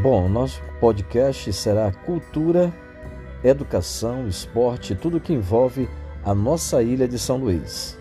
Bom, nosso podcast será cultura, educação, esporte, tudo que envolve a nossa ilha de São Luís.